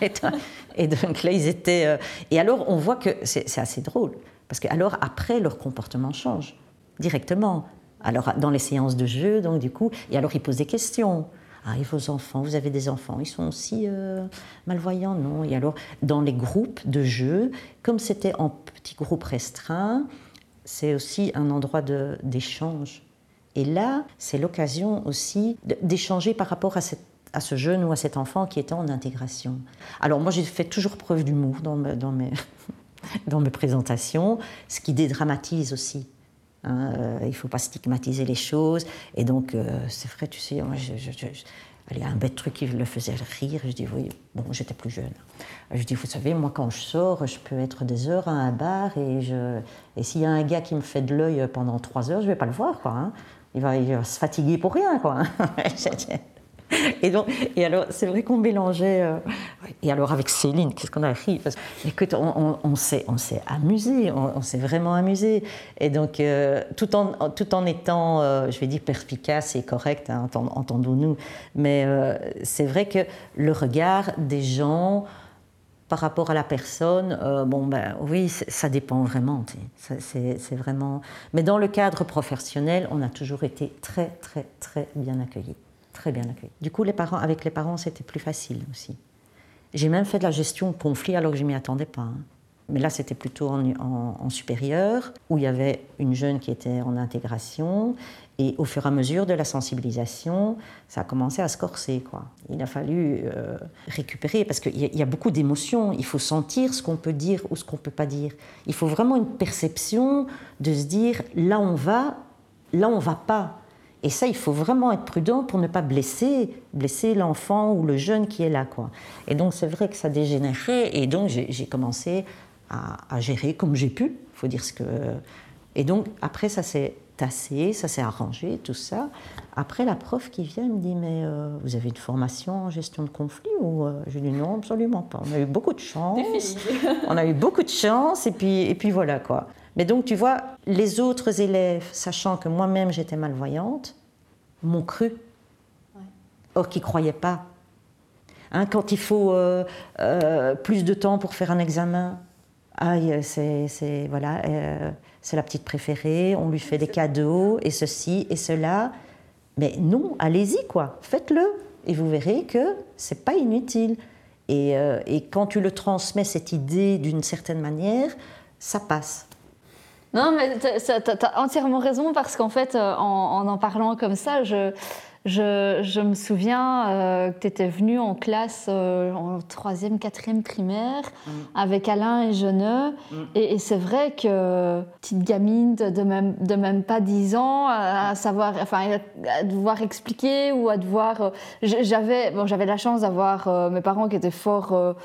[laughs] et donc là, ils étaient... Euh, et alors, on voit que c'est assez drôle. Parce que alors après, leur comportement change directement. Alors dans les séances de jeu, donc du coup, et alors ils posent des questions. Ah, et vos enfants, vous avez des enfants, ils sont aussi euh, malvoyants Non? Et alors, dans les groupes de jeu, comme c'était en petits groupes restreints, c'est aussi un endroit d'échange. Et là, c'est l'occasion aussi d'échanger par rapport à, ce jeune ou à cet enfant qui était en intégration. Alors moi, j'ai fait toujours preuve d'humour dans, [laughs] mes, présentations, ce qui dédramatise aussi. Hein, euh, il ne faut pas stigmatiser les choses. Et donc, euh, c'est vrai, tu sais, moi, je, il y a un bête truc qui le faisait rire. Je dis, oui, bon, j'étais plus jeune. Je dis, vous savez, moi, quand je sors, je peux être des heures à un bar et, je... et s'il y a un gars qui me fait de l'œil pendant trois heures, je ne vais pas le voir, quoi. Hein. Il, va, se fatiguer pour rien, quoi. [laughs] Et, donc, et alors, c'est vrai qu'on mélangeait. Euh, et alors, avec Céline, qu'est-ce qu'on a ri Parce écoute, on, on, s'est, on s'est amusé, on, s'est vraiment amusé. Et donc, euh, tout, en, tout en étant, euh, je vais dire, perspicace et correct, hein, entendons-nous, mais c'est vrai que le regard des gens par rapport à la personne, bon ben oui, ça dépend vraiment. C'est vraiment. Mais dans le cadre professionnel, on a toujours été très très très bien accueillis très bien accueilli. Du coup, les parents, avec les parents, c'était plus facile aussi. J'ai même fait de la gestion conflit alors que je m'y attendais pas. Hein. Mais là, c'était plutôt en, supérieur, où il y avait une jeune qui était en intégration. Et au fur et à mesure de la sensibilisation, ça a commencé à se corser. Quoi. Il a fallu euh, récupérer, parce qu'il y, a beaucoup d'émotions. Il faut sentir ce qu'on peut dire ou ce qu'on ne peut pas dire. Il faut vraiment une perception de se dire, là on va, là on va pas. Et ça, il faut vraiment être prudent pour ne pas blesser, blesser l'enfant ou le jeune qui est là. Quoi. Et donc, c'est vrai que ça dégénérait. Et donc, j'ai commencé à, gérer comme j'ai pu. Il faut dire ce que. Et donc, après, ça s'est tassé, ça s'est arrangé, tout ça. Après, la prof qui vient me dit Mais euh, vous avez une formation en gestion de conflit ou euh, Je dis Non, absolument pas. On a eu beaucoup de chance. [laughs] on a eu beaucoup de chance. Et puis, et puis voilà, quoi. Mais donc, tu vois, les autres élèves, sachant que moi-même j'étais malvoyante, m'ont cru. Or, qu'ils ne croyaient pas. Hein, quand il faut euh, euh, plus de temps pour faire un examen, c'est voilà, euh, c'est la petite préférée, on lui fait des cadeaux et ceci et cela. Mais non, allez-y quoi, faites-le et vous verrez que c'est pas inutile. Et, et, quand tu le transmets cette idée d'une certaine manière, ça passe. Non, mais tu as, entièrement raison parce qu'en fait, euh, en, en parlant comme ça, je, je, me souviens euh, que tu étais venu en classe euh, en troisième, quatrième primaire mm. avec Alain et Jeuneux. Mm. Et, c'est vrai que petite gamine de, même, de même pas 10 ans, à, savoir, enfin, à devoir expliquer ou à devoir. Euh, j'avais bon, j'avais la chance d'avoir mes parents qui étaient fort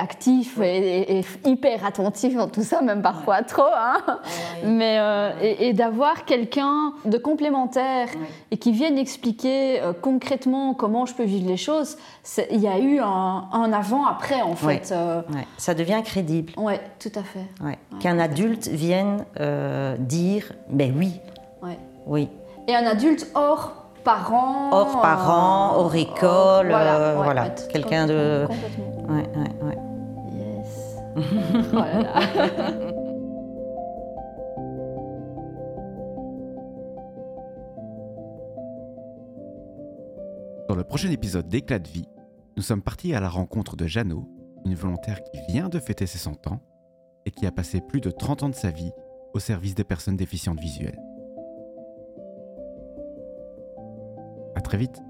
actifs et, hyper attentifs dans tout ça, même parfois trop. Hein. Mais, euh, et, d'avoir quelqu'un de complémentaire et qui vienne expliquer euh, concrètement comment je peux vivre les choses, il y a eu un, avant-après en fait. Ça devient crédible. Oui, tout à fait. Qu'un adulte vienne dire, ben oui. Oui. Et un adulte hors parents. Hors parents, hors école, voilà. Quelqu'un de. Complètement. Ouais, ouais, ouais. Yes. [laughs] [laughs] Dans le prochain épisode d'Éclat de vie, nous sommes partis à la rencontre de Jeannot, une volontaire qui vient de fêter ses 100 ans et qui a passé plus de 30 ans de sa vie au service des personnes déficientes visuelles. À très vite